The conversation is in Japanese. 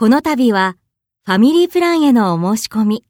この度はファミリープランへのお申し込み。